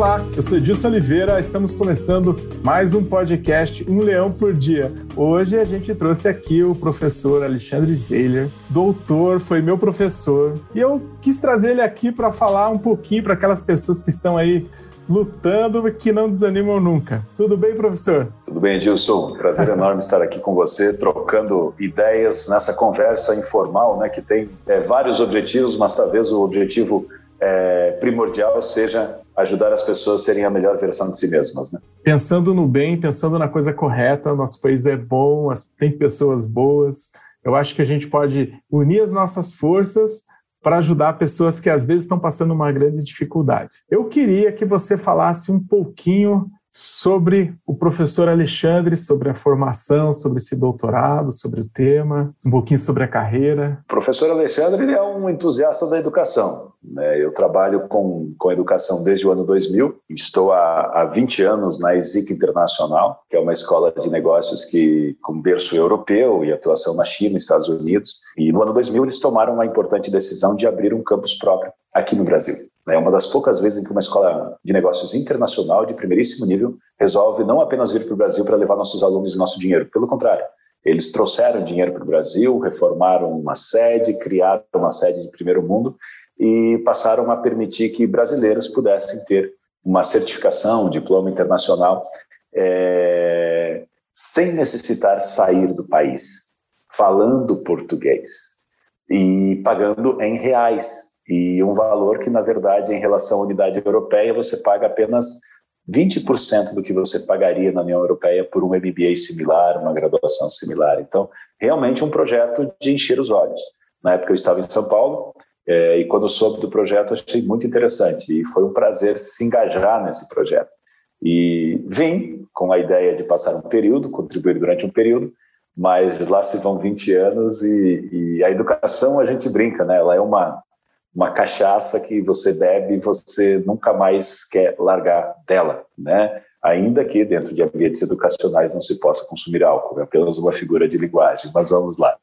Olá, eu sou Edilson Oliveira, estamos começando mais um podcast Um Leão por Dia. Hoje a gente trouxe aqui o professor Alexandre Weiler, doutor, foi meu professor, e eu quis trazer ele aqui para falar um pouquinho para aquelas pessoas que estão aí lutando que não desanimam nunca. Tudo bem, professor? Tudo bem, Edilson. Prazer enorme estar aqui com você, trocando ideias nessa conversa informal, né, que tem é, vários objetivos, mas talvez o objetivo é, primordial seja ajudar as pessoas a serem a melhor versão de si mesmas. Né? Pensando no bem, pensando na coisa correta, nosso país é bom, tem pessoas boas. Eu acho que a gente pode unir as nossas forças para ajudar pessoas que às vezes estão passando uma grande dificuldade. Eu queria que você falasse um pouquinho sobre o professor Alexandre, sobre a formação, sobre esse doutorado, sobre o tema, um pouquinho sobre a carreira. O professor Alexandre é um entusiasta da educação. Né? Eu trabalho com, com educação desde o ano 2000. Estou há, há 20 anos na ESIC Internacional, que é uma escola de negócios que com berço europeu e atuação na China, Estados Unidos. E no ano 2000 eles tomaram uma importante decisão de abrir um campus próprio aqui no Brasil. É uma das poucas vezes em que uma escola de negócios internacional de primeiríssimo nível resolve não apenas vir para o Brasil para levar nossos alunos e nosso dinheiro, pelo contrário, eles trouxeram dinheiro para o Brasil, reformaram uma sede, criaram uma sede de primeiro mundo e passaram a permitir que brasileiros pudessem ter uma certificação, um diploma internacional, é, sem necessitar sair do país, falando português e pagando em reais, e um valor que, na verdade, em relação à unidade europeia, você paga apenas 20% do que você pagaria na União Europeia por um MBA similar, uma graduação similar. Então, realmente um projeto de encher os olhos. Na época eu estava em São Paulo é, e quando soube do projeto achei muito interessante e foi um prazer se engajar nesse projeto. E vim com a ideia de passar um período, contribuir durante um período, mas lá se vão 20 anos e, e a educação a gente brinca, né? Ela é uma uma cachaça que você bebe e você nunca mais quer largar dela, né? Ainda que dentro de ambientes educacionais não se possa consumir álcool, é apenas uma figura de linguagem, mas vamos lá.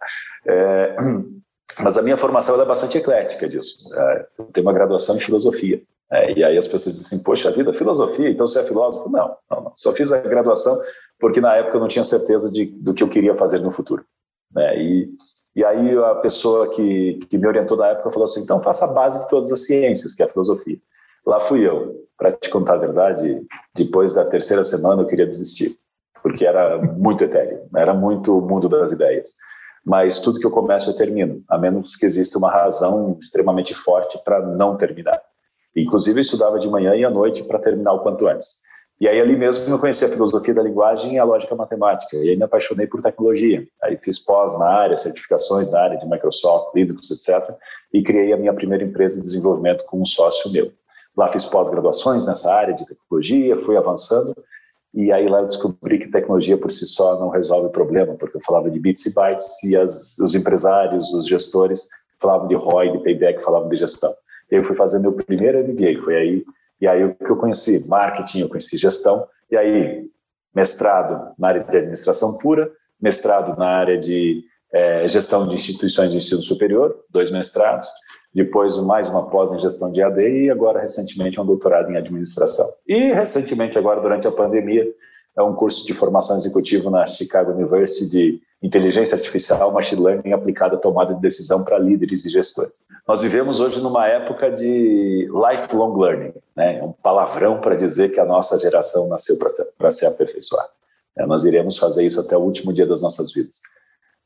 É, mas a minha formação é bastante eclética disso. É, eu tenho uma graduação em filosofia. É, e aí as pessoas dizem, poxa vida, filosofia, então você é filósofo? Não, não, não. Só fiz a graduação porque na época eu não tinha certeza de, do que eu queria fazer no futuro. Né? E e aí a pessoa que, que me orientou na época falou assim, então faça a base de todas as ciências, que é a filosofia. Lá fui eu. Para te contar a verdade, depois da terceira semana eu queria desistir, porque era muito etéreo, era muito o mundo das ideias. Mas tudo que eu começo eu termino, a menos que exista uma razão extremamente forte para não terminar. Inclusive eu estudava de manhã e à noite para terminar o quanto antes. E aí ali mesmo eu conheci a filosofia da linguagem e a lógica matemática. E aí me apaixonei por tecnologia. Aí fiz pós na área, certificações na área de Microsoft, Linux, etc. E criei a minha primeira empresa de desenvolvimento com um sócio meu. Lá fiz pós-graduações nessa área de tecnologia, fui avançando. E aí lá eu descobri que tecnologia por si só não resolve o problema, porque eu falava de bits e bytes e as, os empresários, os gestores falavam de ROI, de payback, falavam de gestão. Eu fui fazer meu primeiro MBA, foi aí e aí o que eu conheci? Marketing, eu conheci gestão. E aí, mestrado na área de administração pura, mestrado na área de é, gestão de instituições de ensino superior, dois mestrados. Depois, mais uma pós em gestão de AD e agora, recentemente, um doutorado em administração. E, recentemente, agora, durante a pandemia, é um curso de formação executiva na Chicago University de inteligência artificial, machine learning aplicada à tomada de decisão para líderes e gestores. Nós vivemos hoje numa época de lifelong learning, né? É um palavrão para dizer que a nossa geração nasceu para se aperfeiçoar. É, nós iremos fazer isso até o último dia das nossas vidas.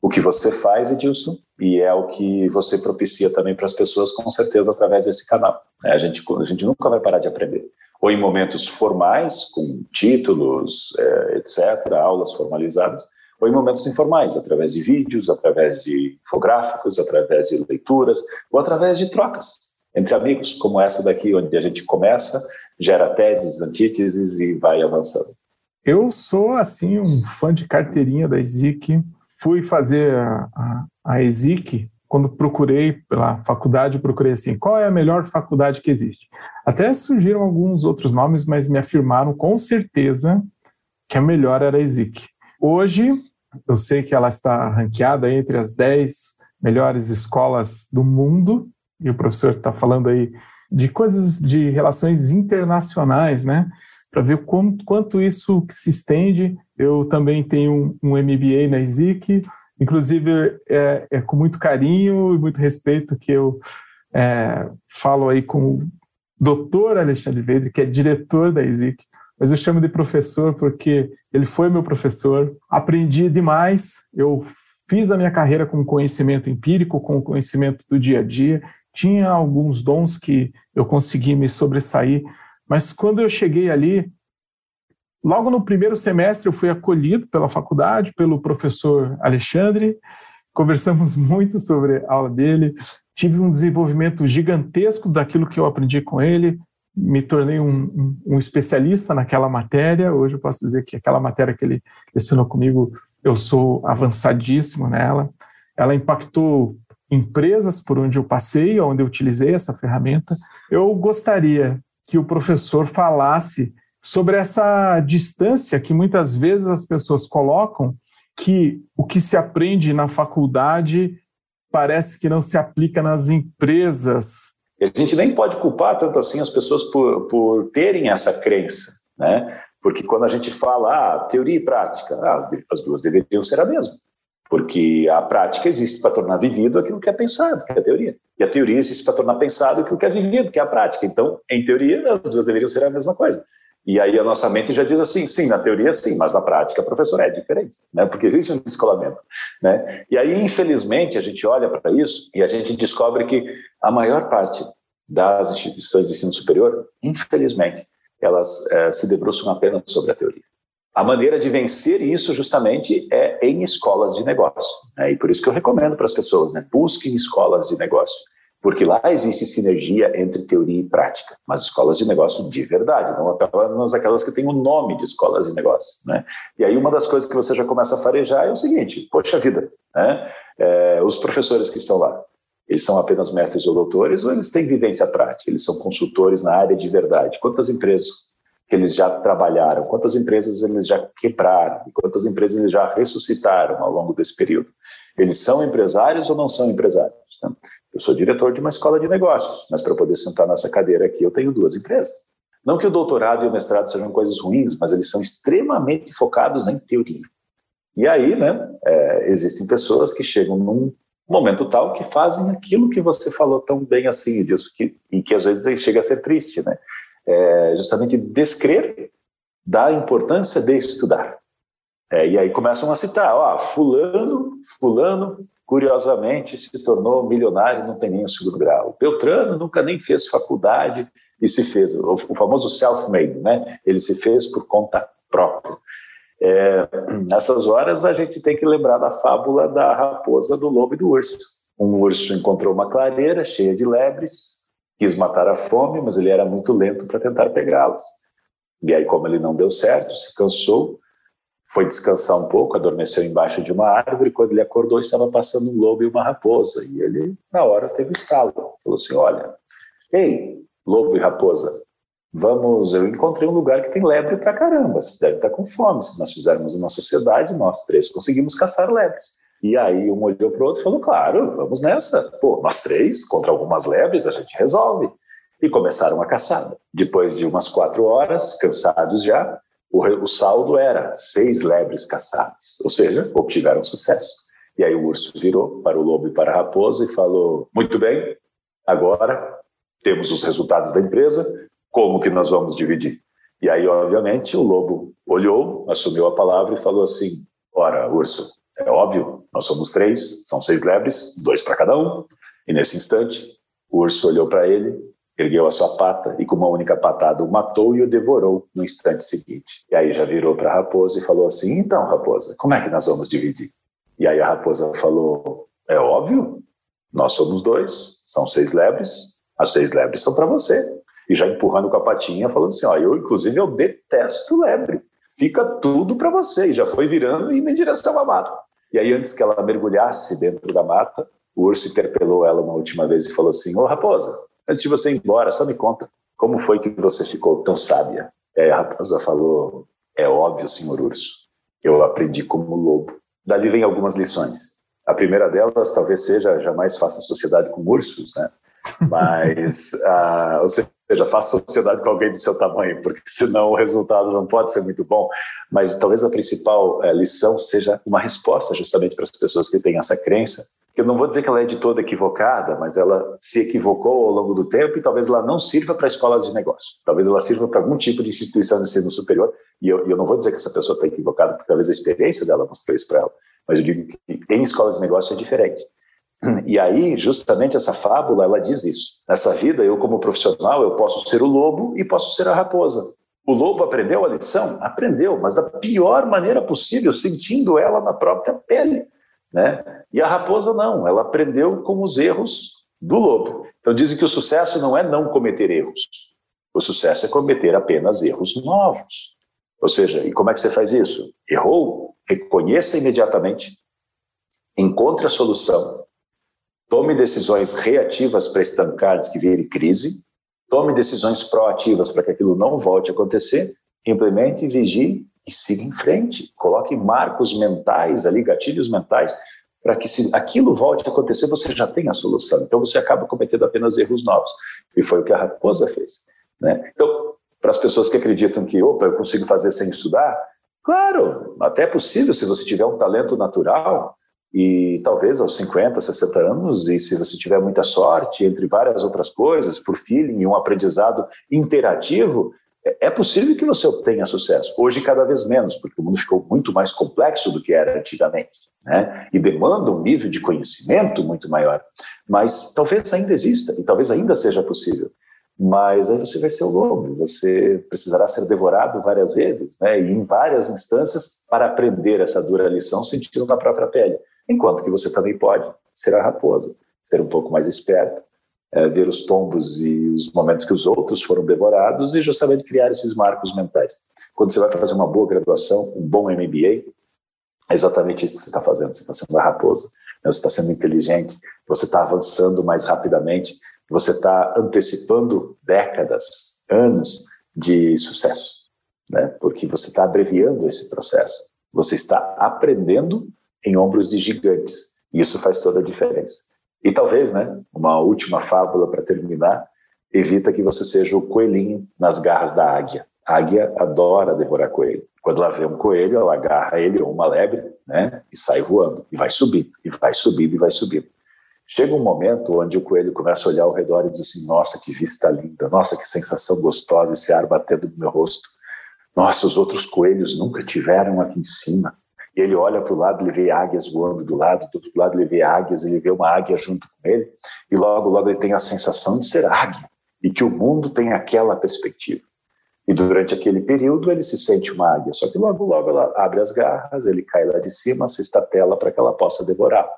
O que você faz, Edilson, e é o que você propicia também para as pessoas, com certeza, através desse canal. É, a, gente, a gente nunca vai parar de aprender ou em momentos formais, com títulos, é, etc., aulas formalizadas, ou em momentos informais, através de vídeos, através de infográficos, através de leituras, ou através de trocas entre amigos, como essa daqui, onde a gente começa, gera teses, antíteses e vai avançando. Eu sou, assim, um fã de carteirinha da ESIC. Fui fazer a, a, a ESIC quando procurei pela faculdade, procurei assim, qual é a melhor faculdade que existe? Até surgiram alguns outros nomes, mas me afirmaram com certeza que a melhor era a ESIC. Hoje, eu sei que ela está ranqueada entre as 10 melhores escolas do mundo, e o professor está falando aí de coisas de relações internacionais, né? Para ver quanto, quanto isso se estende. Eu também tenho um, um MBA na ISIC, inclusive é, é, com muito carinho e muito respeito que eu é, falo aí com o doutor Alexandre Vedre, que é diretor da ISIC, mas eu chamo de professor porque ele foi meu professor. Aprendi demais, eu fiz a minha carreira com conhecimento empírico, com conhecimento do dia a dia, tinha alguns dons que eu consegui me sobressair, mas quando eu cheguei ali, logo no primeiro semestre eu fui acolhido pela faculdade, pelo professor Alexandre, conversamos muito sobre a aula dele, tive um desenvolvimento gigantesco daquilo que eu aprendi com ele, me tornei um, um, um, especialista naquela matéria. Hoje eu posso dizer que aquela matéria que ele ensinou comigo, eu sou avançadíssimo nela. Ela impactou empresas por onde eu passei, onde eu utilizei essa ferramenta. Eu gostaria que o professor falasse sobre essa distância que muitas vezes as pessoas colocam, que o que se aprende na faculdade parece que não se aplica nas empresas. A gente nem pode culpar tanto assim as pessoas por, por terem essa crença, né? Porque quando a gente fala ah, teoria e prática, ah, as, as duas deveriam ser a mesma porque a prática existe para tornar vivido aquilo que é pensado, que é a teoria. E a teoria existe para tornar pensado aquilo que é vivido, que é a prática. Então, em teoria, as duas deveriam ser a mesma coisa. E aí a nossa mente já diz assim, sim, na teoria sim, mas na prática, professor, é diferente, né? porque existe um descolamento. Né? E aí, infelizmente, a gente olha para isso e a gente descobre que a maior parte das instituições de ensino superior, infelizmente, elas é, se debruçam apenas sobre a teoria. A maneira de vencer isso justamente é em escolas de negócio. Né? E por isso que eu recomendo para as pessoas, né? busquem escolas de negócio, porque lá existe sinergia entre teoria e prática, mas escolas de negócio de verdade, não apenas aquelas que têm o nome de escolas de negócio. Né? E aí uma das coisas que você já começa a farejar é o seguinte, poxa vida, né? É, os professores que estão lá, eles são apenas mestres ou doutores ou eles têm vivência prática, eles são consultores na área de verdade? Quantas empresas que eles já trabalharam, quantas empresas eles já quebraram, quantas empresas eles já ressuscitaram ao longo desse período. Eles são empresários ou não são empresários? Né? Eu sou diretor de uma escola de negócios, mas para poder sentar nessa cadeira aqui eu tenho duas empresas. Não que o doutorado e o mestrado sejam coisas ruins, mas eles são extremamente focados em teoria. E aí, né, é, existem pessoas que chegam num momento tal que fazem aquilo que você falou tão bem assim, disso, que, e que às vezes chega a ser triste, né? é justamente descrer da importância de estudar. É, e aí começam a citar, ó, fulano, fulano, curiosamente se tornou milionário, não tem nem segundo grau. Beltrano nunca nem fez faculdade e se fez, o, o famoso self-made, né? Ele se fez por conta própria. É, nessas horas a gente tem que lembrar da fábula da raposa, do lobo e do urso. Um urso encontrou uma clareira cheia de lebres, quis matar a fome, mas ele era muito lento para tentar pegá-las. E aí, como ele não deu certo, se cansou, foi descansar um pouco, adormeceu embaixo de uma árvore. Quando ele acordou, estava passando um lobo e uma raposa. E ele, na hora, teve um estalo. Falou assim: Olha, ei, lobo e raposa, vamos. Eu encontrei um lugar que tem lebre pra caramba. Vocês devem estar com fome. Se nós fizermos uma sociedade, nós três conseguimos caçar lebres. E aí um olhou para o outro e falou: claro, vamos nessa. Pô, nós três, contra algumas lebres, a gente resolve. E começaram a caçada. Depois de umas quatro horas, cansados já, o, o saldo era seis lebres caçadas, ou seja, obtiveram sucesso. E aí o urso virou para o lobo e para a raposa e falou: muito bem, agora temos os resultados da empresa, como que nós vamos dividir? E aí, obviamente, o lobo olhou, assumiu a palavra e falou assim: ora, urso, é óbvio, nós somos três, são seis lebres, dois para cada um. E nesse instante, o urso olhou para ele, ergueu a sua pata e com uma única patada o matou e o devorou no instante seguinte. E aí já virou para a raposa e falou assim: Então, raposa, como é que nós vamos dividir? E aí a raposa falou: É óbvio, nós somos dois, são seis lebres, as seis lebres são para você. E já empurrando com a patinha, falando assim: Ó, eu, inclusive, eu detesto lebre fica tudo para você. E já foi virando e indo em direção à mata. E aí, antes que ela mergulhasse dentro da mata, o urso interpelou ela uma última vez e falou assim: Ô raposa, antes de você ir embora, só me conta, como foi que você ficou tão sábia? E aí a raposa falou: É óbvio, senhor urso, eu aprendi como lobo. Dali vem algumas lições. A primeira delas talvez seja jamais faça sociedade com ursos, né? Mas, ah, ou seja, faça sociedade com alguém do seu tamanho, porque senão o resultado não pode ser muito bom. Mas talvez a principal é, lição seja uma resposta justamente para as pessoas que têm essa crença. Eu não vou dizer que ela é de toda equivocada, mas ela se equivocou ao longo do tempo e talvez ela não sirva para escolas de negócio. Talvez ela sirva para algum tipo de instituição de ensino superior. E eu, eu não vou dizer que essa pessoa está equivocada, porque talvez a experiência dela mostrou isso para ela. Mas eu digo que em escolas de negócio é diferente. E aí, justamente essa fábula, ela diz isso. Nessa vida, eu como profissional, eu posso ser o lobo e posso ser a raposa. O lobo aprendeu a lição? Aprendeu, mas da pior maneira possível, sentindo ela na própria pele. Né? E a raposa não, ela aprendeu com os erros do lobo. Então dizem que o sucesso não é não cometer erros. O sucesso é cometer apenas erros novos. Ou seja, e como é que você faz isso? Errou? Reconheça imediatamente, encontre a solução, tome decisões reativas para estancar que vire crise, tome decisões proativas para que aquilo não volte a acontecer, implemente, vigie e siga em frente. Coloque marcos mentais ali, gatilhos mentais, para que se aquilo volte a acontecer, você já tem a solução. Então você acaba cometendo apenas erros novos. E foi o que a raposa fez. Né? Então, para as pessoas que acreditam que, opa, eu consigo fazer sem estudar, claro, até é possível se você tiver um talento natural, e talvez aos 50, 60 anos, e se você tiver muita sorte, entre várias outras coisas, por feeling e um aprendizado interativo, é possível que você obtenha sucesso. Hoje, cada vez menos, porque o mundo ficou muito mais complexo do que era antigamente, né? E demanda um nível de conhecimento muito maior. Mas talvez ainda exista, e talvez ainda seja possível. Mas aí você vai ser o lobo, você precisará ser devorado várias vezes, né? E em várias instâncias para aprender essa dura lição sentindo na própria pele. Enquanto que você também pode ser a raposa, ser um pouco mais esperto, é, ver os tombos e os momentos que os outros foram devorados e justamente criar esses marcos mentais. Quando você vai fazer uma boa graduação, um bom MBA, é exatamente isso que você está fazendo. Você está sendo a raposa, né? você está sendo inteligente, você está avançando mais rapidamente, você está antecipando décadas, anos de sucesso, né? porque você está abreviando esse processo. Você está aprendendo em ombros de gigantes. E isso faz toda a diferença. E talvez, né, uma última fábula para terminar, evita que você seja o coelhinho nas garras da águia. A águia adora devorar coelho. Quando ela vê um coelho, ela agarra ele ou uma lebre, né, e sai voando, e vai subindo, e vai subindo, e vai subindo. Chega um momento onde o coelho começa a olhar ao redor e diz assim: Nossa, que vista linda, nossa, que sensação gostosa esse ar batendo no meu rosto. Nossa, os outros coelhos nunca tiveram aqui em cima. E ele olha para o lado, ele vê águias voando do lado, do outro lado ele vê águias, ele vê uma águia junto com ele, e logo, logo ele tem a sensação de ser águia, e que o mundo tem aquela perspectiva. E durante aquele período ele se sente uma águia, só que logo, logo ela abre as garras, ele cai lá de cima, se estatela para que ela possa devorar.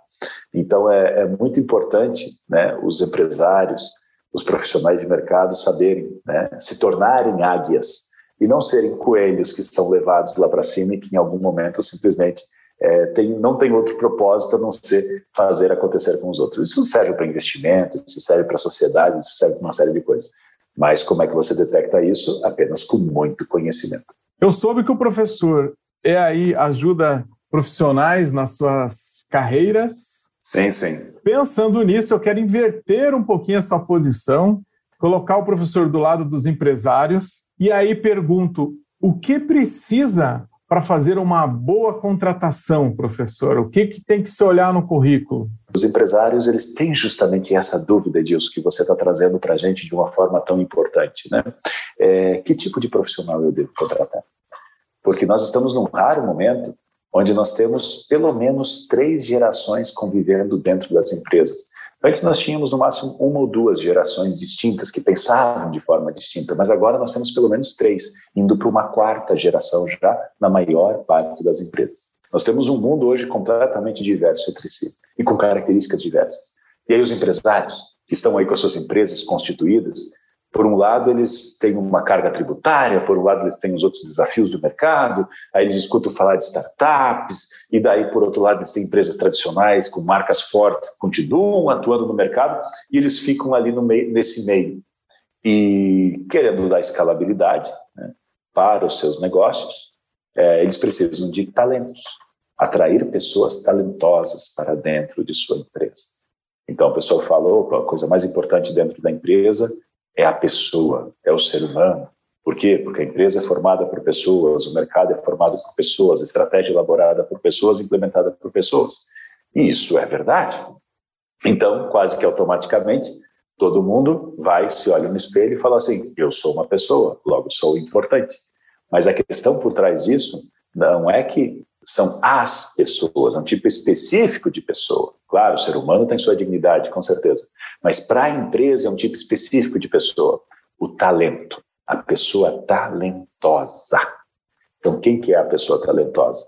Então é, é muito importante né, os empresários, os profissionais de mercado saberem, né, se tornarem águias, e não serem coelhos que são levados lá para cima e que em algum momento simplesmente é, tem, não tem outro propósito a não ser fazer acontecer com os outros. Isso serve para investimento, isso serve para a sociedade, isso serve para uma série de coisas. Mas como é que você detecta isso? Apenas com muito conhecimento. Eu soube que o professor é aí ajuda profissionais nas suas carreiras. Sim, sim. Pensando nisso, eu quero inverter um pouquinho a sua posição, colocar o professor do lado dos empresários e aí pergunto: o que precisa para fazer uma boa contratação, professor? O que, que tem que se olhar no currículo? Os empresários eles têm justamente essa dúvida, disso que você está trazendo para a gente de uma forma tão importante. Né? É, que tipo de profissional eu devo contratar? Porque nós estamos num raro momento onde nós temos pelo menos três gerações convivendo dentro das empresas. Antes nós tínhamos no máximo uma ou duas gerações distintas que pensavam de forma distinta, mas agora nós temos pelo menos três, indo para uma quarta geração já na maior parte das empresas. Nós temos um mundo hoje completamente diverso entre si e com características diversas. E aí os empresários que estão aí com as suas empresas constituídas, por um lado, eles têm uma carga tributária, por um lado, eles têm os outros desafios do mercado, aí eles escutam falar de startups, e daí, por outro lado, eles têm empresas tradicionais com marcas fortes continuam atuando no mercado, e eles ficam ali no meio, nesse meio. E querendo dar escalabilidade né, para os seus negócios, é, eles precisam de talentos, atrair pessoas talentosas para dentro de sua empresa. Então a pessoa falou, a coisa mais importante dentro da empresa é a pessoa, é o ser humano. Por quê? Porque a empresa é formada por pessoas, o mercado é formado por pessoas, a estratégia é elaborada por pessoas, implementada por pessoas. E isso é verdade. Então, quase que automaticamente, todo mundo vai, se olha no espelho e fala assim: eu sou uma pessoa, logo sou importante. Mas a questão por trás disso não é que são as pessoas, é um tipo específico de pessoa. Claro, o ser humano tem sua dignidade, com certeza. Mas para a empresa é um tipo específico de pessoa. O talento a pessoa talentosa. Então, quem que é a pessoa talentosa?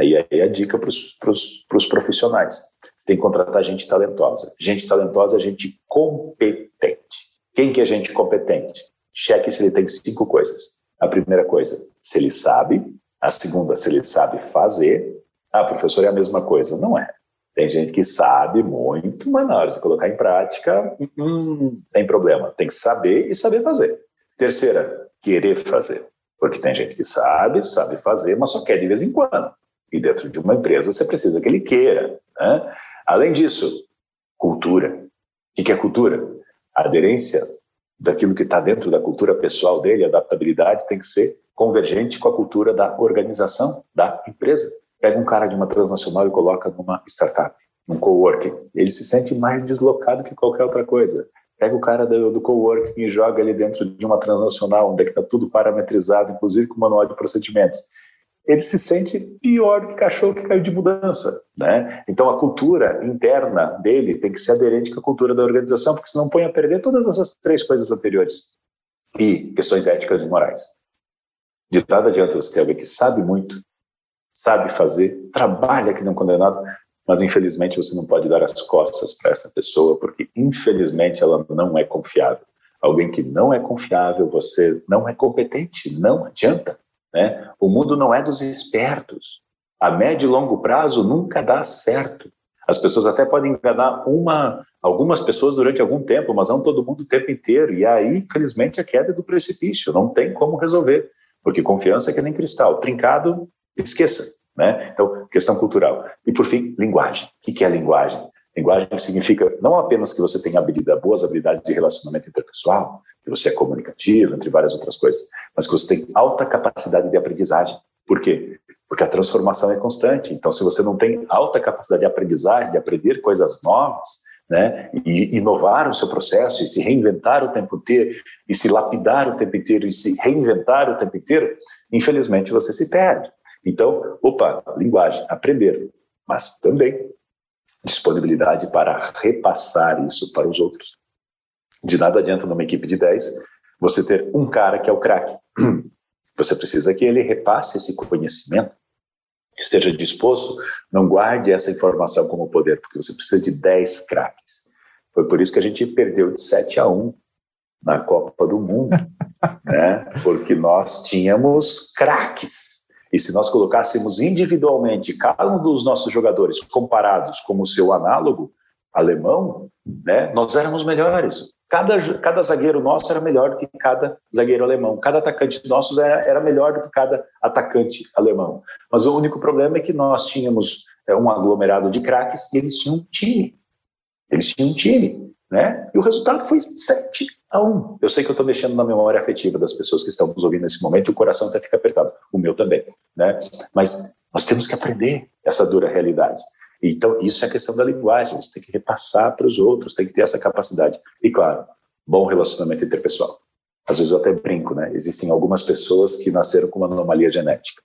E aí a dica para os profissionais. Você tem que contratar gente talentosa. Gente talentosa é gente competente. Quem que é gente competente? Cheque se ele tem cinco coisas. A primeira coisa, se ele sabe. A segunda, se ele sabe fazer. Ah, professor, é a mesma coisa. Não é. Tem gente que sabe muito, mas na hora de colocar em prática, hum, tem problema. Tem que saber e saber fazer. Terceira, querer fazer. Porque tem gente que sabe, sabe fazer, mas só quer de vez em quando. E dentro de uma empresa você precisa que ele queira. Né? Além disso, cultura. O que é cultura? Aderência daquilo que está dentro da cultura pessoal dele, adaptabilidade tem que ser convergente com a cultura da organização da empresa. Pega um cara de uma transnacional e coloca numa startup, num coworking. Ele se sente mais deslocado que qualquer outra coisa. Pega o cara do, do coworking e joga ele dentro de uma transnacional, onde é está tudo parametrizado, inclusive com manual de procedimentos. Ele se sente pior que cachorro que caiu de mudança. Né? Então, a cultura interna dele tem que ser aderente com a cultura da organização, porque senão põe a perder todas essas três coisas anteriores. E questões éticas e morais. De nada adianta você ter alguém que sabe muito, sabe fazer, trabalha que não condenado, mas infelizmente você não pode dar as costas para essa pessoa, porque infelizmente ela não é confiável. Alguém que não é confiável, você não é competente, não adianta. Né? O mundo não é dos espertos. A médio e longo prazo nunca dá certo. As pessoas até podem enganar uma, algumas pessoas durante algum tempo, mas não todo mundo o tempo inteiro. E aí, infelizmente, a queda é do precipício. Não tem como resolver, porque confiança é que nem cristal. Trincado, esqueça. Né? Então, questão cultural. E, por fim, linguagem. O que é linguagem? Linguagem significa não apenas que você tem habilidade, boas habilidades de relacionamento interpessoal, que você é comunicativo, entre várias outras coisas, mas que você tem alta capacidade de aprendizagem. Por quê? Porque a transformação é constante. Então, se você não tem alta capacidade de aprendizagem, de aprender coisas novas, né, e inovar o seu processo, e se reinventar o tempo inteiro, e se lapidar o tempo inteiro, e se reinventar o tempo inteiro, infelizmente você se perde. Então, opa, linguagem, aprender, mas também disponibilidade para repassar isso para os outros. De nada adianta numa equipe de 10 você ter um cara que é o craque. Você precisa que ele repasse esse conhecimento, esteja disposto, não guarde essa informação como poder, porque você precisa de 10 craques. Foi por isso que a gente perdeu de 7 a 1 na Copa do Mundo, né? porque nós tínhamos craques e se nós colocássemos individualmente cada um dos nossos jogadores comparados com o seu análogo alemão, né, nós éramos melhores. Cada, cada zagueiro nosso era melhor do que cada zagueiro alemão. Cada atacante nosso era, era melhor do que cada atacante alemão. Mas o único problema é que nós tínhamos é, um aglomerado de craques e eles tinham um time. Eles tinham um time. Né? E o resultado foi 7 a 1. Eu sei que eu estou mexendo na memória afetiva das pessoas que estão nos ouvindo nesse momento e o coração até fica apertado. O meu também. Né? Mas nós temos que aprender essa dura realidade. Então, isso é a questão da linguagem. Você tem que repassar para os outros, tem que ter essa capacidade. E, claro, bom relacionamento interpessoal. Às vezes eu até brinco, né? Existem algumas pessoas que nasceram com uma anomalia genética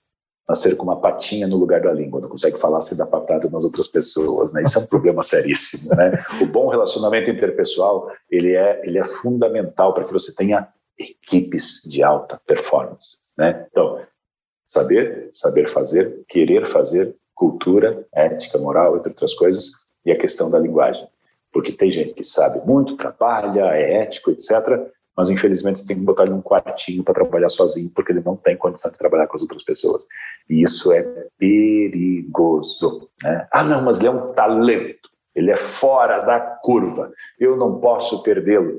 nascer com uma patinha no lugar da língua, não consegue falar sem dar patada nas outras pessoas, né? Isso é um problema seríssimo, né? O bom relacionamento interpessoal, ele é, ele é fundamental para que você tenha equipes de alta performance, né? Então, saber, saber fazer, querer fazer, cultura, ética, moral, entre outras coisas, e a questão da linguagem. Porque tem gente que sabe muito, trabalha, é ético, etc., mas infelizmente tem que botar ele num quartinho para trabalhar sozinho, porque ele não tem condição de trabalhar com as outras pessoas. E isso é perigoso. Né? Ah, não, mas ele é um talento, ele é fora da curva, eu não posso perdê-lo.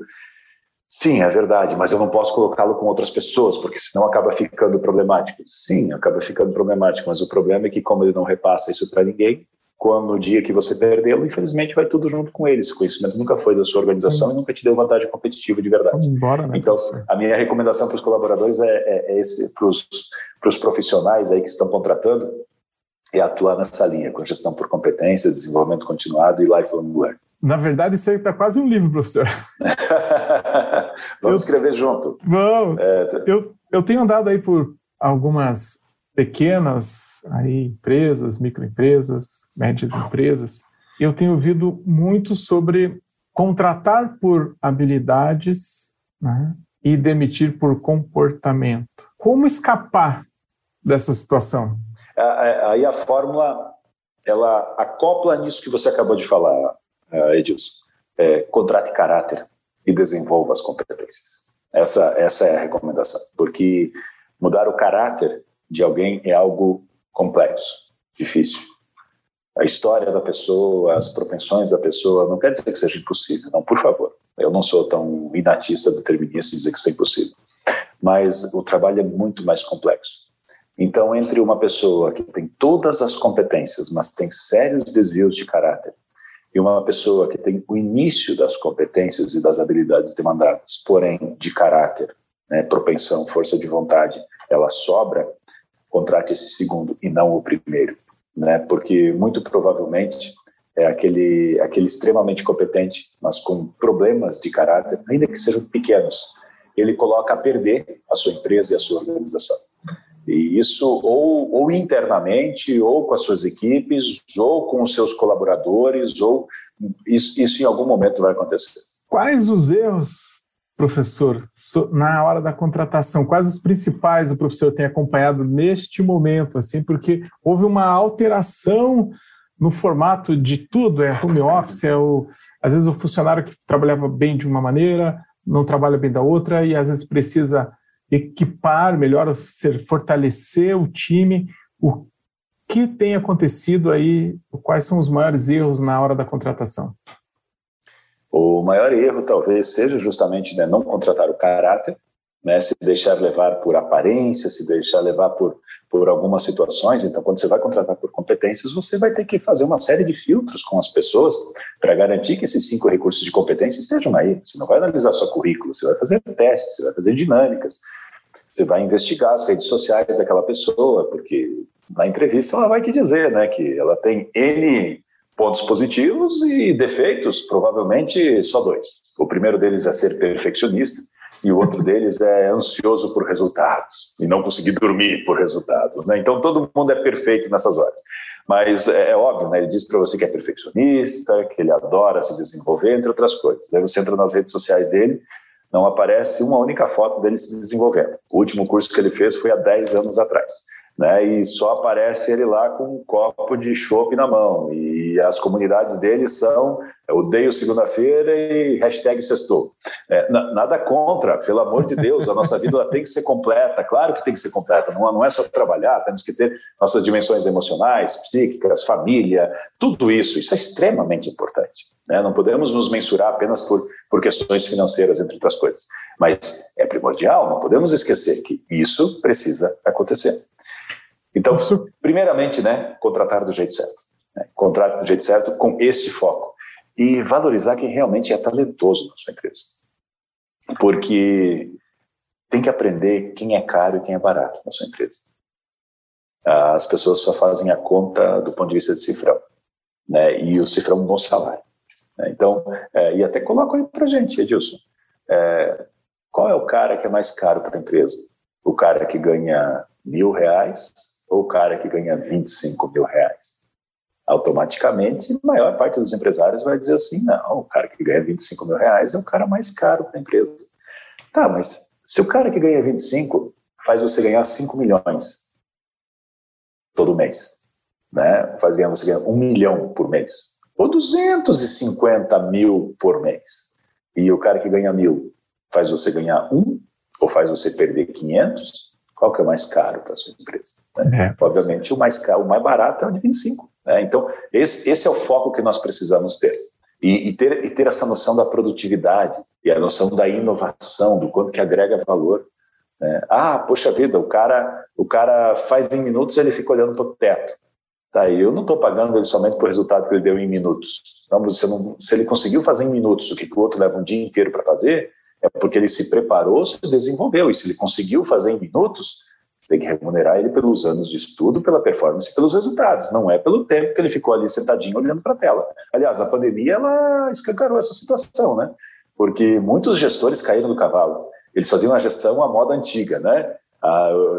Sim, é verdade, mas eu não posso colocá-lo com outras pessoas, porque senão acaba ficando problemático. Sim, acaba ficando problemático, mas o problema é que, como ele não repassa isso para ninguém, quando no dia que você perdeu, infelizmente vai tudo junto com ele. Esse conhecimento nunca foi da sua organização Sim. e nunca te deu vantagem competitiva de verdade. Embora, né, então, a minha recomendação para os colaboradores é, é, é esse, para os profissionais aí que estão contratando, é atuar nessa linha, com gestão por competência, desenvolvimento continuado e lifelong learning. Na verdade, isso aí está quase um livro, professor. vamos eu, escrever junto. Vamos. É, eu, eu tenho andado aí por algumas pequenas aí, empresas, microempresas, médias empresas. Eu tenho ouvido muito sobre contratar por habilidades né, e demitir por comportamento. Como escapar dessa situação? Aí a fórmula ela acopla nisso que você acabou de falar, uh, Edilson. É, contrate caráter e desenvolva as competências. Essa, essa é a recomendação, porque mudar o caráter de alguém é algo complexo, difícil. A história da pessoa, as propensões da pessoa, não quer dizer que seja impossível, não, por favor. Eu não sou tão inatista, determinista dizer que isso é impossível. Mas o trabalho é muito mais complexo. Então, entre uma pessoa que tem todas as competências, mas tem sérios desvios de caráter, e uma pessoa que tem o início das competências e das habilidades demandadas, porém de caráter, né, propensão, força de vontade, ela sobra, contrate esse segundo e não o primeiro, né? Porque muito provavelmente é aquele aquele extremamente competente, mas com problemas de caráter, ainda que sejam pequenos, ele coloca a perder a sua empresa e a sua organização. E isso ou, ou internamente, ou com as suas equipes, ou com os seus colaboradores, ou isso, isso em algum momento vai acontecer. Quais os erros, professor, na hora da contratação? Quais os principais o professor tem acompanhado neste momento, assim, porque houve uma alteração no formato de tudo, é home office, é o, às vezes o funcionário que trabalhava bem de uma maneira não trabalha bem da outra e às vezes precisa equipar melhor, ser, fortalecer o time. O que tem acontecido aí? Quais são os maiores erros na hora da contratação? O maior erro talvez seja justamente né, não contratar o caráter, né, se deixar levar por aparência, se deixar levar por, por algumas situações. Então, quando você vai contratar por competências, você vai ter que fazer uma série de filtros com as pessoas para garantir que esses cinco recursos de competência estejam aí. Você não vai analisar só currículo, você vai fazer testes, você vai fazer dinâmicas, você vai investigar as redes sociais daquela pessoa, porque na entrevista ela vai te dizer né, que ela tem N pontos positivos e defeitos, provavelmente só dois. O primeiro deles é ser perfeccionista e o outro deles é ansioso por resultados e não conseguir dormir por resultados. Né? Então todo mundo é perfeito nessas horas. Mas é, é óbvio, né? ele diz para você que é perfeccionista, que ele adora se desenvolver, entre outras coisas. Daí você entra nas redes sociais dele, não aparece uma única foto dele se desenvolvendo. O último curso que ele fez foi há 10 anos atrás. Né, e só aparece ele lá com um copo de chopp na mão. E as comunidades dele são odeio segunda-feira e hashtag sextou. É, nada contra, pelo amor de Deus, a nossa vida tem que ser completa, claro que tem que ser completa, não, não é só trabalhar, temos que ter nossas dimensões emocionais, psíquicas, família, tudo isso, isso é extremamente importante. Né? Não podemos nos mensurar apenas por, por questões financeiras, entre outras coisas. Mas é primordial, não podemos esquecer que isso precisa acontecer. Então, primeiramente, né, contratar do jeito certo. Né? Contrate do jeito certo com este foco. E valorizar quem realmente é talentoso na sua empresa. Porque tem que aprender quem é caro e quem é barato na sua empresa. As pessoas só fazem a conta do ponto de vista de cifrão. Né? E o cifrão no salário. Né? Então, é, e até coloca aí para gente, Edilson. É, qual é o cara que é mais caro para a empresa? O cara que ganha mil reais ou o cara que ganha 25 mil reais? Automaticamente, a maior parte dos empresários vai dizer assim: não, o cara que ganha 25 mil reais é o cara mais caro para a empresa. Tá, mas se o cara que ganha 25 faz você ganhar 5 milhões todo mês, né? faz você ganhar 1 milhão por mês, ou 250 mil por mês, e o cara que ganha mil faz você ganhar um, ou faz você perder 500, qual que é mais caro para a sua empresa? Né? É. Obviamente, o mais caro, o mais barato é o de 25. Né? Então, esse, esse, é o foco que nós precisamos ter. E, e, ter. e ter essa noção da produtividade e a noção da inovação, do quanto que agrega valor. Né? Ah, poxa vida, o cara, o cara faz em minutos, ele fica olhando para o teto. Tá, eu não estou pagando ele somente por resultado que ele deu em minutos. Então, não, se ele conseguiu fazer em minutos o que o outro leva um dia inteiro para fazer, é porque ele se preparou, se desenvolveu. E se ele conseguiu fazer em minutos, tem que remunerar ele pelos anos de estudo, pela performance pelos resultados. Não é pelo tempo que ele ficou ali sentadinho olhando para a tela. Aliás, a pandemia ela escancarou essa situação, né? Porque muitos gestores caíram do cavalo. Eles faziam a gestão à moda antiga, né?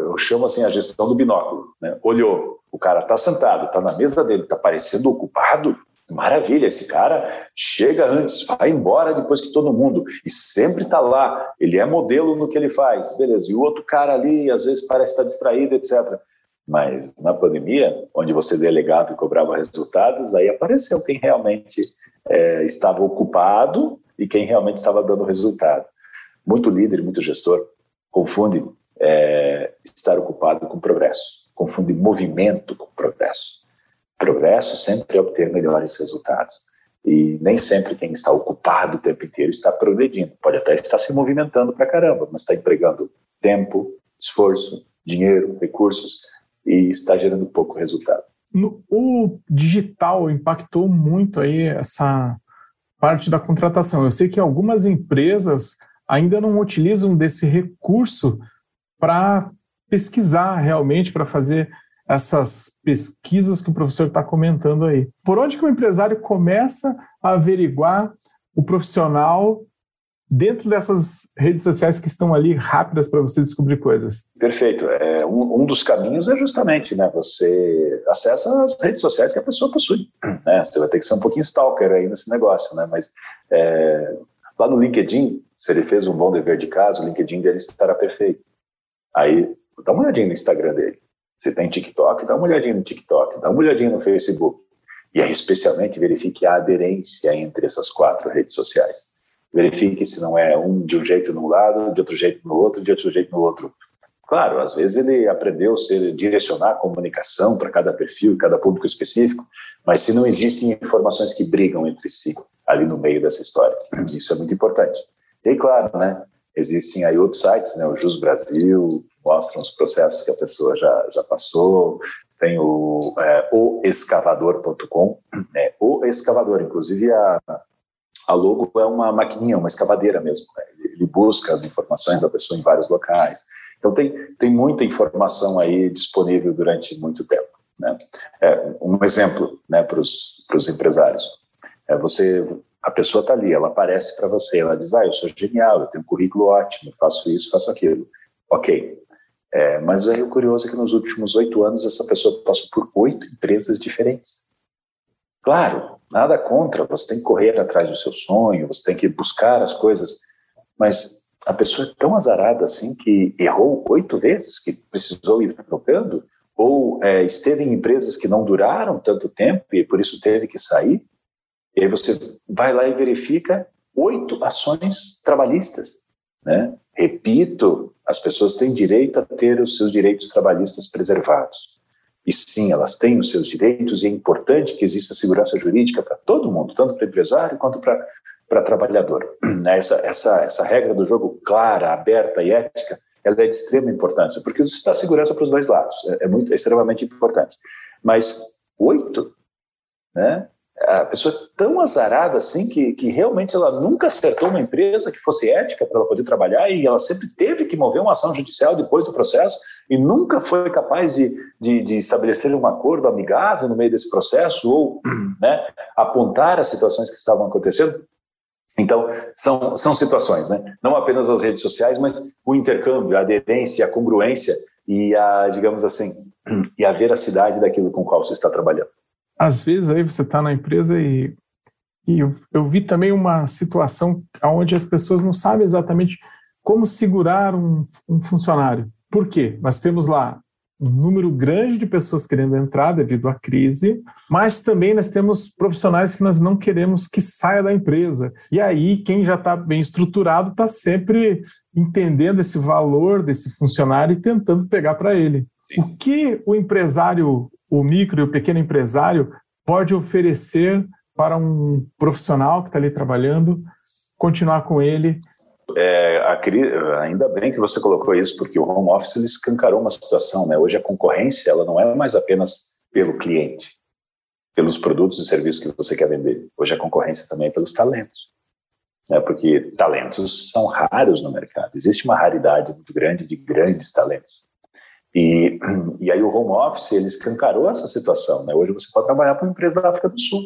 eu chamo assim a gestão do binóculo. Né? Olhou, o cara está sentado, está na mesa dele, está parecendo ocupado, maravilha, esse cara chega antes, vai embora depois que todo mundo, e sempre está lá, ele é modelo no que ele faz, beleza, e o outro cara ali às vezes parece estar distraído, etc. Mas na pandemia, onde você delegava e cobrava resultados, aí apareceu quem realmente é, estava ocupado e quem realmente estava dando resultado. Muito líder, muito gestor confunde é, estar ocupado com progresso, confunde movimento com progresso. Progresso sempre obter melhores resultados. E nem sempre quem está ocupado o tempo inteiro está progredindo. Pode até estar se movimentando para caramba, mas está empregando tempo, esforço, dinheiro, recursos e está gerando pouco resultado. O digital impactou muito aí essa parte da contratação. Eu sei que algumas empresas ainda não utilizam desse recurso para pesquisar realmente, para fazer essas pesquisas que o professor está comentando aí. Por onde que o empresário começa a averiguar o profissional dentro dessas redes sociais que estão ali rápidas para você descobrir coisas? Perfeito. É, um, um, dos caminhos é justamente, né, você acessa as redes sociais que a pessoa possui. Né? Você vai ter que ser um pouquinho stalker aí nesse negócio, né? Mas é, lá no LinkedIn, se ele fez um bom dever de casa, o LinkedIn dele estará perfeito. Aí, dá uma olhadinha no Instagram dele. Se tem TikTok, dá uma olhadinha no TikTok, dá uma olhadinha no Facebook. E aí, especialmente, verifique a aderência entre essas quatro redes sociais. Verifique se não é um de um jeito num lado, de outro jeito no outro, de outro jeito no outro. Claro, às vezes ele aprendeu a ser, direcionar a comunicação para cada perfil, cada público específico, mas se não existem informações que brigam entre si ali no meio dessa história, isso é muito importante. E claro, né, Existem aí outros sites, né, o Jus Brasil, mostram os processos que a pessoa já, já passou, tem o é, oescavador.com, é, o escavador, inclusive a, a logo é uma maquininha, uma escavadeira mesmo, né? ele, ele, busca as informações da pessoa em vários locais, então tem, tem muita informação aí disponível durante muito tempo. Né? É, um exemplo né, para os empresários, é você a pessoa está ali, ela aparece para você, ela diz, ah, eu sou genial, eu tenho um currículo ótimo, faço isso, faço aquilo. Ok. É, mas aí o curioso é que nos últimos oito anos essa pessoa passou por oito empresas diferentes. Claro, nada contra, você tem que correr atrás do seu sonho, você tem que buscar as coisas, mas a pessoa é tão azarada assim que errou oito vezes, que precisou ir trocando, ou é, esteve em empresas que não duraram tanto tempo e por isso teve que sair, e aí você vai lá e verifica oito ações trabalhistas. Né? Repito, as pessoas têm direito a ter os seus direitos trabalhistas preservados. E sim, elas têm os seus direitos e é importante que exista segurança jurídica para todo mundo, tanto para empresário quanto para para trabalhador. Né? Essa, essa, essa regra do jogo clara, aberta e ética, ela é de extrema importância, porque isso dá segurança para os dois lados, é, é muito, é extremamente importante. Mas oito, né? A pessoa é tão azarada assim que, que realmente ela nunca acertou uma empresa que fosse ética para ela poder trabalhar e ela sempre teve que mover uma ação judicial depois do processo e nunca foi capaz de, de, de estabelecer um acordo amigável no meio desse processo ou né, apontar as situações que estavam acontecendo. Então, são, são situações, né? não apenas as redes sociais, mas o intercâmbio, a aderência, a congruência e a, digamos assim, e a veracidade daquilo com o qual você está trabalhando às vezes aí você está na empresa e, e eu, eu, vi também uma situação onde as pessoas não sabem exatamente como segurar um, um funcionário. Por quê? Nós temos lá um número grande de pessoas querendo entrar devido à crise, mas também nós temos profissionais que nós não queremos que saia da empresa. E aí, quem já está bem estruturado está sempre entendendo esse valor desse funcionário e tentando pegar para ele. O que o empresário o micro e o pequeno empresário pode oferecer para um profissional que está ali trabalhando, continuar com ele? É, a, ainda bem que você colocou isso, porque o home office ele escancarou uma situação. Né? Hoje a concorrência ela não é mais apenas pelo cliente, pelos produtos e serviços que você quer vender. Hoje a concorrência também é pelos talentos. Né? Porque talentos são raros no mercado. Existe uma raridade muito grande de grandes talentos. E, e aí o home office, ele escancarou essa situação. Né? Hoje você pode trabalhar para uma empresa da África do Sul,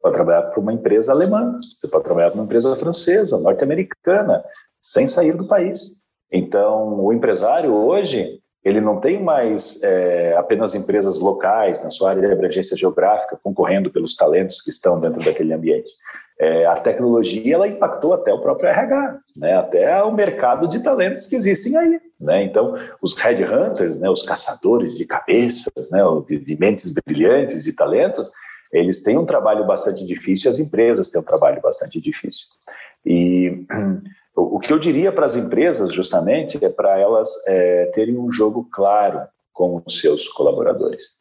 pode trabalhar para uma empresa alemã, você pode trabalhar para uma empresa francesa, norte-americana, sem sair do país. Então, o empresário hoje, ele não tem mais é, apenas empresas locais na sua área de abrangência geográfica concorrendo pelos talentos que estão dentro daquele ambiente. É, a tecnologia ela impactou até o próprio RH, né, até o mercado de talentos que existem aí. Né? Então, os headhunters, né, os caçadores de cabeças, né, de mentes brilhantes, de talentos, eles têm um trabalho bastante difícil, as empresas têm um trabalho bastante difícil. E o que eu diria para as empresas, justamente, é para elas é, terem um jogo claro com os seus colaboradores,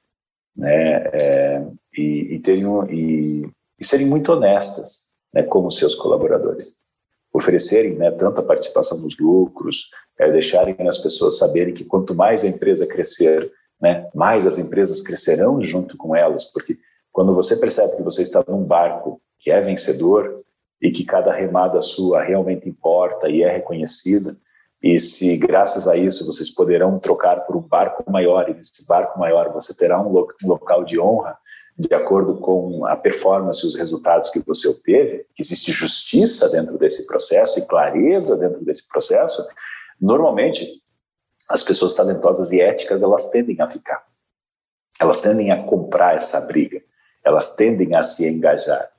né? É, e, e, terem, e, e, serem muito honestas né, com os seus colaboradores. Oferecerem né, tanta participação nos lucros, é, deixarem as pessoas saberem que quanto mais a empresa crescer, né, mais as empresas crescerão junto com elas, porque quando você percebe que você está num barco que é vencedor, e que cada remada sua realmente importa e é reconhecida. E se, graças a isso, vocês poderão trocar por um barco maior, e nesse barco maior você terá um, lo um local de honra, de acordo com a performance e os resultados que você obteve, que existe justiça dentro desse processo e clareza dentro desse processo, normalmente as pessoas talentosas e éticas elas tendem a ficar, elas tendem a comprar essa briga, elas tendem a se engajar.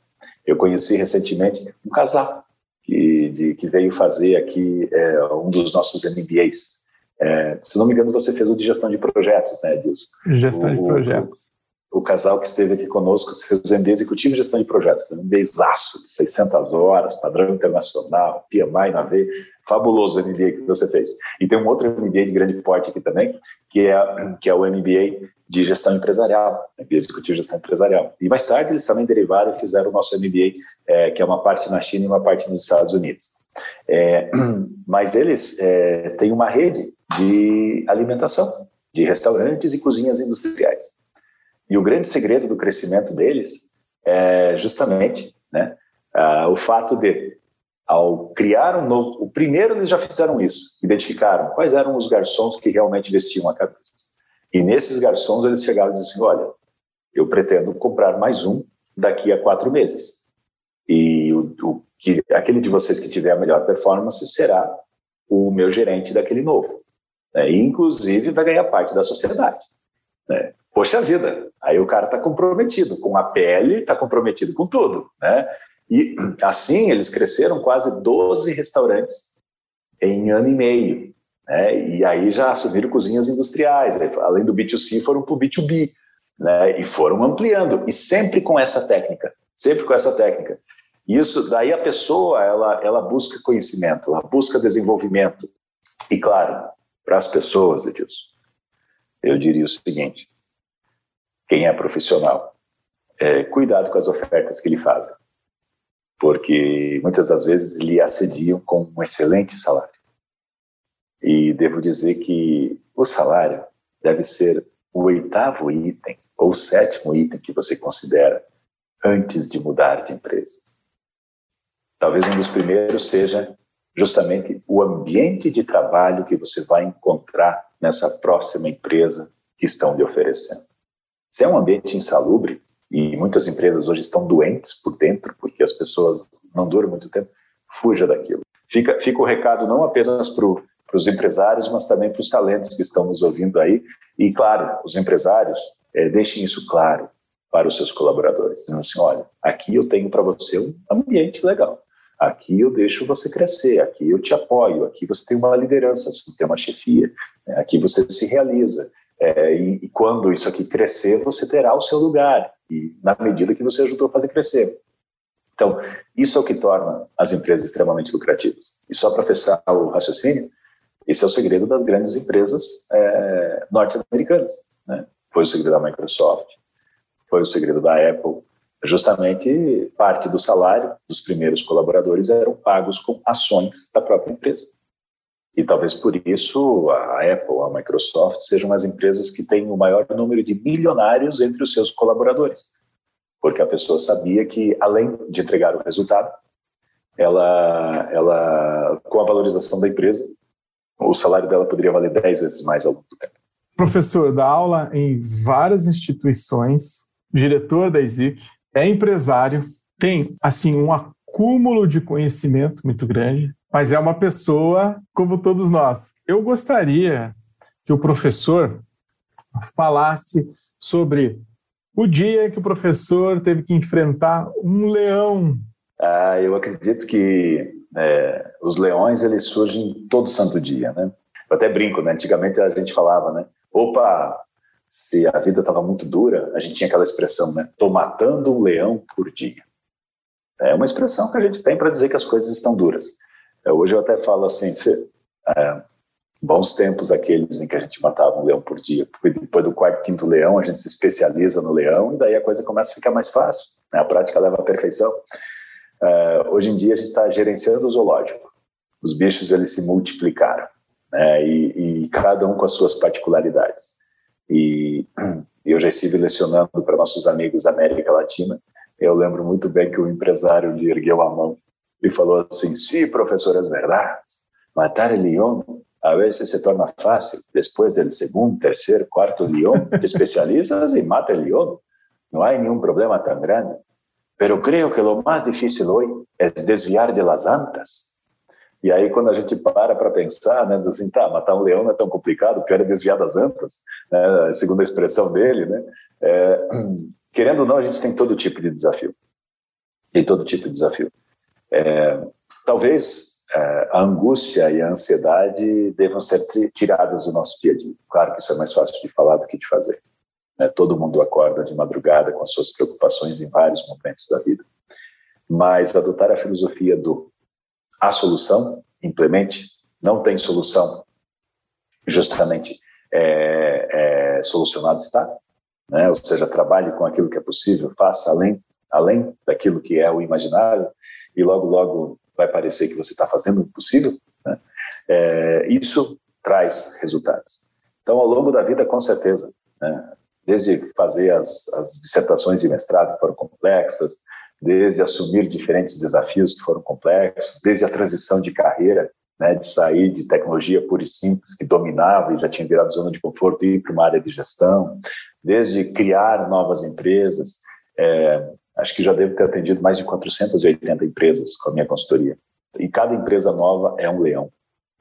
Eu conheci recentemente um casal que, de, que veio fazer aqui é, um dos nossos MBAs. É, se não me engano, você fez o de gestão de projetos, né, Edilson? Gestão o, de projetos. O, casal que esteve aqui conosco o MBA executivo de gestão de projetos, um MBAzaço de 600 horas, padrão internacional, PMI na veia, fabuloso MBA que você fez. E tem um outro MBA de grande porte aqui também, que é, que é o MBA de gestão empresarial, MBA executivo de gestão empresarial. E mais tarde eles também derivaram e fizeram o nosso MBA, é, que é uma parte na China e uma parte nos Estados Unidos. É, mas eles é, têm uma rede de alimentação, de restaurantes e cozinhas industriais. E o grande segredo do crescimento deles é justamente né, o fato de ao criar um novo. O primeiro eles já fizeram isso, identificaram quais eram os garçons que realmente vestiam a cabeça. E nesses garçons eles chegaram e disseram: olha, eu pretendo comprar mais um daqui a quatro meses. E o, o que, aquele de vocês que tiver a melhor performance será o meu gerente daquele novo. Né? E, inclusive, vai ganhar parte da sociedade. Né? Poxa vida, aí o cara está comprometido com a pele, está comprometido com tudo. Né? E assim eles cresceram quase 12 restaurantes em ano e meio. Né? E aí já assumiram cozinhas industriais, além do B2C foram para o B2B. Né? E foram ampliando, e sempre com essa técnica, sempre com essa técnica. Isso, daí a pessoa, ela, ela busca conhecimento, ela busca desenvolvimento. E claro, para as pessoas, Edilson, eu diria o seguinte, quem é profissional, é, cuidado com as ofertas que lhe fazem porque muitas das vezes lhe assediam com um excelente salário. E devo dizer que o salário deve ser o oitavo item ou o sétimo item que você considera antes de mudar de empresa. Talvez um dos primeiros seja justamente o ambiente de trabalho que você vai encontrar nessa próxima empresa que estão lhe oferecendo. Se é um ambiente insalubre, e muitas empresas hoje estão doentes por dentro, porque as pessoas não duram muito tempo, fuja daquilo. Fica, fica o recado não apenas para os empresários, mas também para os talentos que estão nos ouvindo aí. E, claro, os empresários, é, deixem isso claro para os seus colaboradores, dizendo assim, olha, aqui eu tenho para você um ambiente legal, aqui eu deixo você crescer, aqui eu te apoio, aqui você tem uma liderança, você tem uma chefia, né? aqui você se realiza. É, e, e, quando isso aqui crescer, você terá o seu lugar e na medida que você ajudou a fazer crescer. Então, isso é o que torna as empresas extremamente lucrativas. E só para fechar o raciocínio, esse é o segredo das grandes empresas é, norte-americanas. Né? Foi o segredo da Microsoft, foi o segredo da Apple. Justamente parte do salário dos primeiros colaboradores eram pagos com ações da própria empresa. E talvez por isso a Apple, a Microsoft sejam as empresas que têm o maior número de bilionários entre os seus colaboradores. Porque a pessoa sabia que, além de entregar o resultado, ela, ela com a valorização da empresa, o salário dela poderia valer 10 vezes mais ao longo do tempo. Professor, dá aula em várias instituições, diretor da ESIC, é empresário, tem assim um acúmulo de conhecimento muito grande, mas é uma pessoa como todos nós. Eu gostaria que o professor falasse sobre o dia que o professor teve que enfrentar um leão. Ah, eu acredito que é, os leões eles surgem todo santo dia, né? Eu até brinco, né? Antigamente a gente falava, né? Opa, se a vida estava muito dura, a gente tinha aquela expressão, né? Tô matando um leão por dia. É uma expressão que a gente tem para dizer que as coisas estão duras. É, hoje eu até falo assim, é, bons tempos aqueles em que a gente matava um leão por dia, porque depois do quarto, quinto leão, a gente se especializa no leão e daí a coisa começa a ficar mais fácil. Né? A prática leva à perfeição. É, hoje em dia a gente está gerenciando o zoológico. Os bichos eles se multiplicaram né? e, e cada um com as suas particularidades. E eu já estive lecionando para nossos amigos da América Latina. Eu lembro muito bem que o empresário lhe ergueu a mão e falou assim: "Sí, professor, é verdade. Matar o leão a vezes se torna fácil. Depois do segundo, terceiro, quarto leão, te especializas e mata o leão. Não há nenhum problema tão grande. Pero creio que o mais difícil hoje é desviar de las antas e aí, quando a gente para para pensar, né, diz assim, tá, matar um leão não é tão complicado, pior é desviar das antas, né, segundo a expressão dele, né? É, querendo ou não, a gente tem todo tipo de desafio. Tem todo tipo de desafio. É, talvez é, a angústia e a ansiedade devam ser tiradas do nosso dia a dia. Claro que isso é mais fácil de falar do que de fazer. Né? Todo mundo acorda de madrugada com as suas preocupações em vários momentos da vida. Mas adotar a filosofia do a solução, implemente, não tem solução, justamente é, é, solucionado está, né? ou seja, trabalhe com aquilo que é possível, faça além, além daquilo que é o imaginário, e logo, logo vai parecer que você está fazendo o possível. Né? É, isso traz resultados. Então, ao longo da vida, com certeza, né? desde fazer as, as dissertações de mestrado que foram complexas, desde assumir diferentes desafios que foram complexos, desde a transição de carreira, né, de sair de tecnologia pura e simples, que dominava e já tinha virado zona de conforto, e ir para uma área de gestão, desde criar novas empresas. É, acho que já devo ter atendido mais de 480 empresas com a minha consultoria. E cada empresa nova é um leão,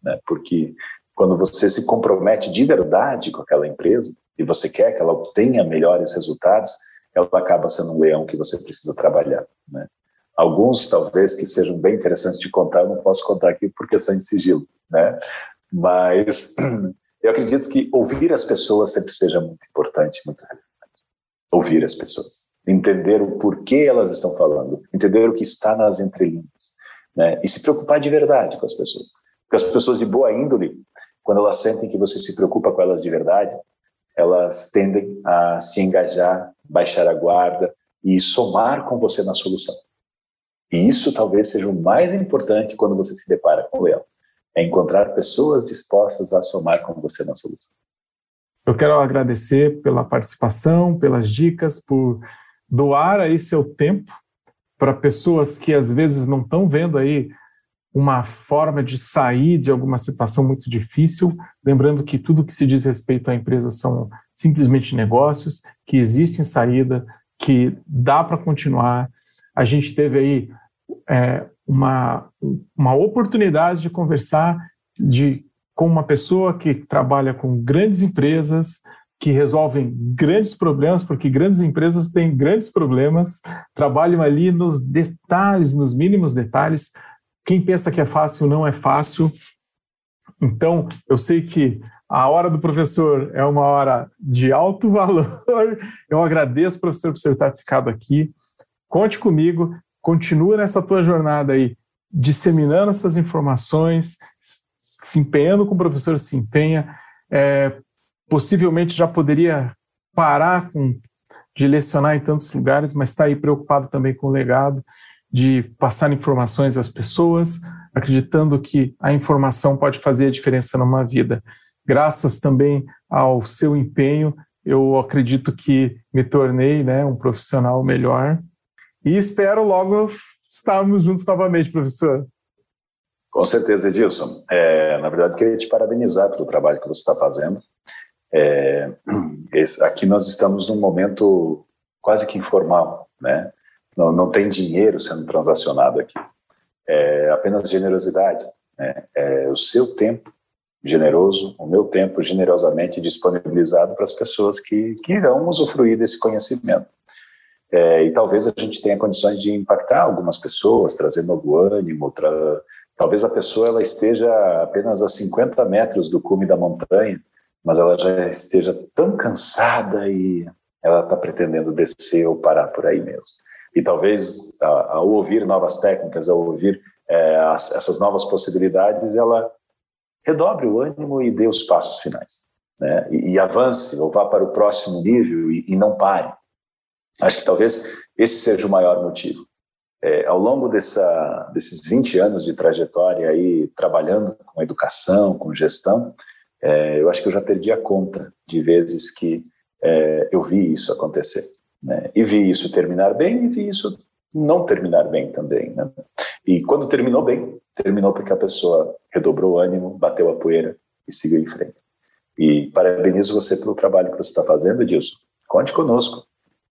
né, porque quando você se compromete de verdade com aquela empresa e você quer que ela obtenha melhores resultados, ela acaba sendo um leão que você precisa trabalhar. Né? Alguns, talvez, que sejam bem interessantes de contar, eu não posso contar aqui por questão de sigilo, né? Mas eu acredito que ouvir as pessoas sempre seja muito importante, muito relevante. Ouvir as pessoas, entender o porquê elas estão falando, entender o que está nas entrelinhas, né? E se preocupar de verdade com as pessoas. Porque as pessoas de boa índole, quando elas sentem que você se preocupa com elas de verdade, elas tendem a se engajar, baixar a guarda e somar com você na solução. E isso talvez seja o mais importante quando você se depara com leão, é encontrar pessoas dispostas a somar com você na solução. Eu quero agradecer pela participação, pelas dicas, por doar aí seu tempo para pessoas que às vezes não estão vendo aí uma forma de sair de alguma situação muito difícil, lembrando que tudo que se diz respeito à empresa são simplesmente negócios, que existe saída, que dá para continuar. A gente teve aí é, uma, uma oportunidade de conversar de, com uma pessoa que trabalha com grandes empresas, que resolvem grandes problemas, porque grandes empresas têm grandes problemas, trabalham ali nos detalhes, nos mínimos detalhes, quem pensa que é fácil não é fácil. Então, eu sei que a hora do professor é uma hora de alto valor. Eu agradeço, professor, por você ter ficado aqui. Conte comigo, continua nessa tua jornada aí, disseminando essas informações, se empenhando como o professor se empenha. É, possivelmente já poderia parar com, de lecionar em tantos lugares, mas está aí preocupado também com o legado de passar informações às pessoas, acreditando que a informação pode fazer a diferença numa vida. Graças também ao seu empenho, eu acredito que me tornei né, um profissional melhor e espero logo estarmos juntos novamente, professor. Com certeza, Edilson. É, na verdade, queria te parabenizar pelo trabalho que você está fazendo. É, esse, aqui nós estamos num momento quase que informal, né? Não, não tem dinheiro sendo transacionado aqui. É apenas generosidade. Né? É o seu tempo generoso, o meu tempo generosamente disponibilizado para as pessoas que, que irão usufruir desse conhecimento. É, e talvez a gente tenha condições de impactar algumas pessoas, trazer novo ânimo, tra... talvez a pessoa ela esteja apenas a 50 metros do cume da montanha, mas ela já esteja tão cansada e ela está pretendendo descer ou parar por aí mesmo. E talvez ao ouvir novas técnicas, ao ouvir é, as, essas novas possibilidades, ela redobre o ânimo e dê os passos finais. Né? E, e avance, ou vá para o próximo nível e, e, não pare. Acho que talvez esse seja o maior motivo. É, ao longo dessa, desses 20 anos de trajetória aí, trabalhando com educação, com gestão, é, eu acho que eu já perdi a conta de vezes que é, eu vi isso acontecer. Né? E vi isso terminar bem e vi isso não terminar bem também. Né? E quando terminou bem, terminou porque a pessoa redobrou o ânimo, bateu a poeira e seguiu em frente. E parabenizo você pelo trabalho que você está fazendo, Edilson. Conte conosco.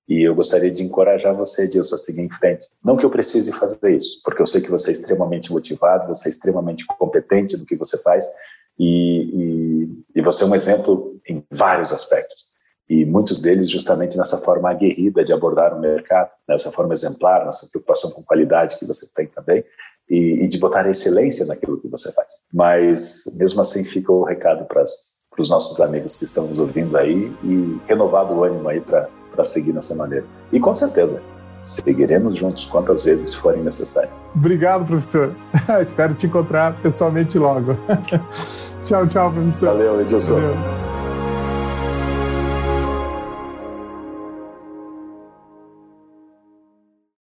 E eu gostaria de encorajar você, Edilson, a seguir em frente. Não que eu precise fazer isso, porque eu sei que você é extremamente motivado, você é extremamente competente no que você faz e, e, e você é um exemplo em vários aspectos e muitos deles justamente nessa forma aguerrida de abordar o mercado, nessa forma exemplar, nessa preocupação com qualidade que você tem também, e, e de botar excelência naquilo que você faz. Mas, mesmo assim, fica o recado para os nossos amigos que estão nos ouvindo aí e renovado o ânimo aí para seguir nessa maneira. E com certeza, seguiremos juntos quantas vezes forem necessárias. Obrigado, professor. Espero te encontrar pessoalmente logo. tchau, tchau, professor. Valeu, Edilson. Valeu.